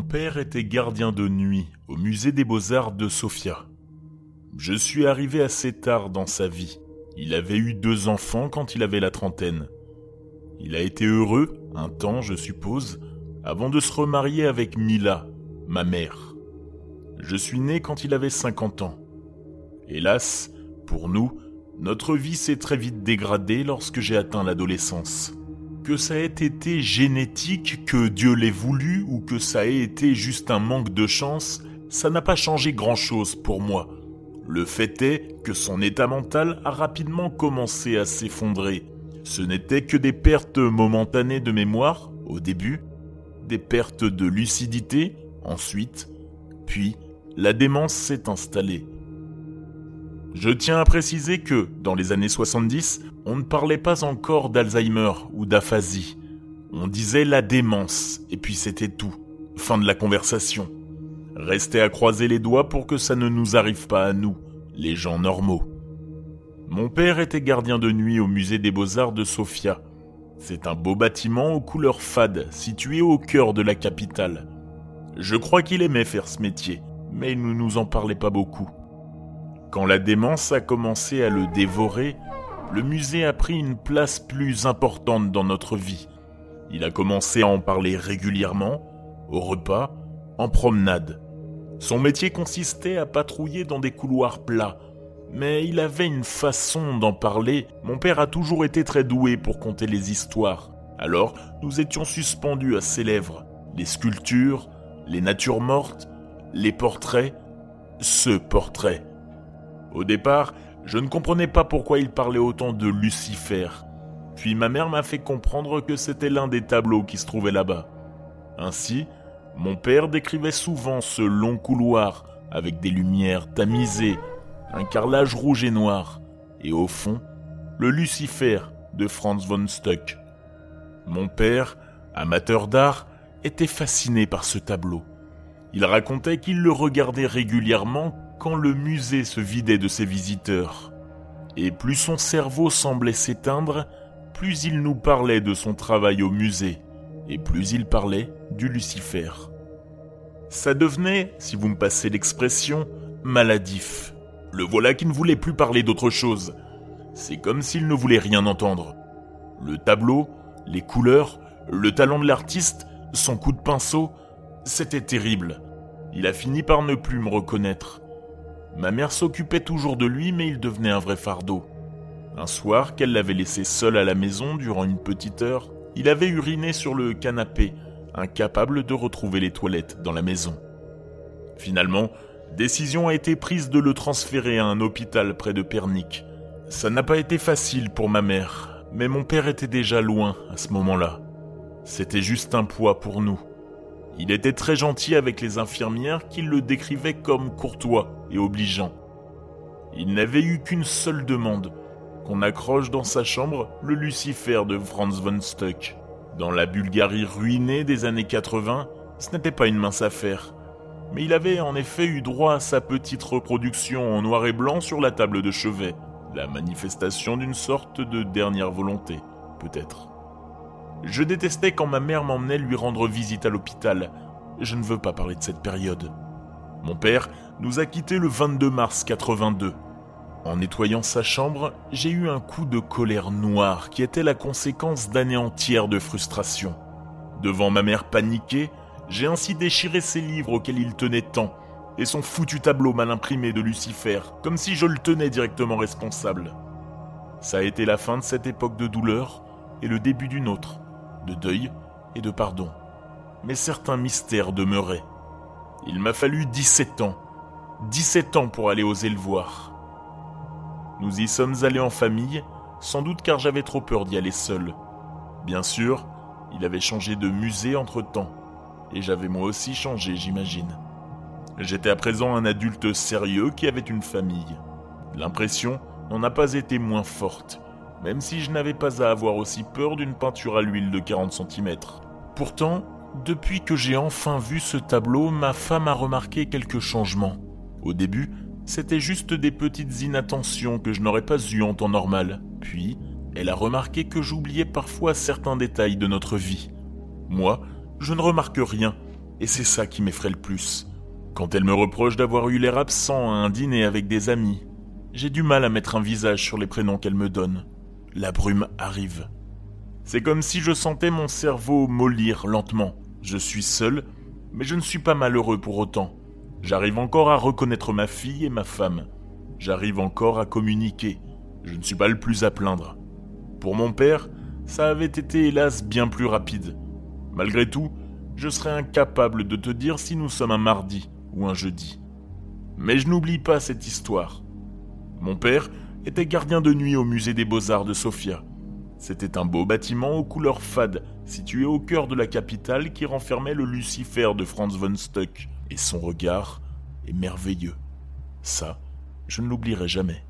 père était gardien de nuit au musée des beaux-arts de Sofia. Je suis arrivé assez tard dans sa vie. Il avait eu deux enfants quand il avait la trentaine. Il a été heureux, un temps je suppose, avant de se remarier avec Mila, ma mère. Je suis né quand il avait 50 ans. Hélas, pour nous, notre vie s'est très vite dégradée lorsque j'ai atteint l'adolescence. Que ça ait été génétique, que Dieu l'ait voulu, ou que ça ait été juste un manque de chance, ça n'a pas changé grand-chose pour moi. Le fait est que son état mental a rapidement commencé à s'effondrer. Ce n'était que des pertes momentanées de mémoire, au début, des pertes de lucidité, ensuite, puis la démence s'est installée. Je tiens à préciser que, dans les années 70, on ne parlait pas encore d'Alzheimer ou d'aphasie. On disait la démence, et puis c'était tout. Fin de la conversation. Restez à croiser les doigts pour que ça ne nous arrive pas à nous, les gens normaux. Mon père était gardien de nuit au musée des beaux-arts de Sofia. C'est un beau bâtiment aux couleurs fades, situé au cœur de la capitale. Je crois qu'il aimait faire ce métier, mais il ne nous en parlait pas beaucoup. Quand la démence a commencé à le dévorer, le musée a pris une place plus importante dans notre vie. Il a commencé à en parler régulièrement, au repas, en promenade. Son métier consistait à patrouiller dans des couloirs plats, mais il avait une façon d'en parler. Mon père a toujours été très doué pour conter les histoires. Alors, nous étions suspendus à ses lèvres. Les sculptures, les natures mortes, les portraits, ce portrait. Au départ, je ne comprenais pas pourquoi il parlait autant de Lucifer. Puis ma mère m'a fait comprendre que c'était l'un des tableaux qui se trouvait là-bas. Ainsi, mon père décrivait souvent ce long couloir avec des lumières tamisées, un carrelage rouge et noir, et au fond, le Lucifer de Franz von Stuck. Mon père, amateur d'art, était fasciné par ce tableau. Il racontait qu'il le regardait régulièrement quand le musée se vidait de ses visiteurs. Et plus son cerveau semblait s'éteindre, plus il nous parlait de son travail au musée, et plus il parlait du Lucifer. Ça devenait, si vous me passez l'expression, maladif. Le voilà qui ne voulait plus parler d'autre chose. C'est comme s'il ne voulait rien entendre. Le tableau, les couleurs, le talent de l'artiste, son coup de pinceau, c'était terrible. Il a fini par ne plus me reconnaître. Ma mère s'occupait toujours de lui, mais il devenait un vrai fardeau. Un soir, qu'elle l'avait laissé seul à la maison durant une petite heure, il avait uriné sur le canapé, incapable de retrouver les toilettes dans la maison. Finalement, décision a été prise de le transférer à un hôpital près de Pernic. Ça n'a pas été facile pour ma mère, mais mon père était déjà loin à ce moment-là. C'était juste un poids pour nous. Il était très gentil avec les infirmières qui le décrivaient comme courtois et obligeant. Il n'avait eu qu'une seule demande, qu'on accroche dans sa chambre le Lucifer de Franz von Stuck. Dans la Bulgarie ruinée des années 80, ce n'était pas une mince affaire. Mais il avait en effet eu droit à sa petite reproduction en noir et blanc sur la table de chevet, la manifestation d'une sorte de dernière volonté, peut-être. Je détestais quand ma mère m'emmenait lui rendre visite à l'hôpital. Je ne veux pas parler de cette période. Mon père nous a quittés le 22 mars 82. En nettoyant sa chambre, j'ai eu un coup de colère noire qui était la conséquence d'années entières de frustration. Devant ma mère paniquée, j'ai ainsi déchiré ses livres auxquels il tenait tant, et son foutu tableau mal imprimé de Lucifer, comme si je le tenais directement responsable. Ça a été la fin de cette époque de douleur et le début d'une autre de deuil et de pardon. Mais certains mystères demeuraient. Il m'a fallu 17 ans. 17 ans pour aller oser le voir. Nous y sommes allés en famille, sans doute car j'avais trop peur d'y aller seul. Bien sûr, il avait changé de musée entre-temps, et j'avais moi aussi changé, j'imagine. J'étais à présent un adulte sérieux qui avait une famille. L'impression n'en a pas été moins forte même si je n'avais pas à avoir aussi peur d'une peinture à l'huile de 40 cm. Pourtant, depuis que j'ai enfin vu ce tableau, ma femme a remarqué quelques changements. Au début, c'était juste des petites inattentions que je n'aurais pas eues en temps normal. Puis, elle a remarqué que j'oubliais parfois certains détails de notre vie. Moi, je ne remarque rien, Et c'est ça qui m'effraie le plus. Quand elle me reproche d'avoir eu l'air absent à un dîner avec des amis, j'ai du mal à mettre un visage sur les prénoms qu'elle me donne. La brume arrive. C'est comme si je sentais mon cerveau mollir lentement. Je suis seul, mais je ne suis pas malheureux pour autant. J'arrive encore à reconnaître ma fille et ma femme. J'arrive encore à communiquer. Je ne suis pas le plus à plaindre. Pour mon père, ça avait été hélas bien plus rapide. Malgré tout, je serais incapable de te dire si nous sommes un mardi ou un jeudi. Mais je n'oublie pas cette histoire. Mon père était gardien de nuit au musée des beaux-arts de Sofia. C'était un beau bâtiment aux couleurs fades, situé au cœur de la capitale qui renfermait le Lucifer de Franz von Stuck, et son regard est merveilleux. Ça, je ne l'oublierai jamais.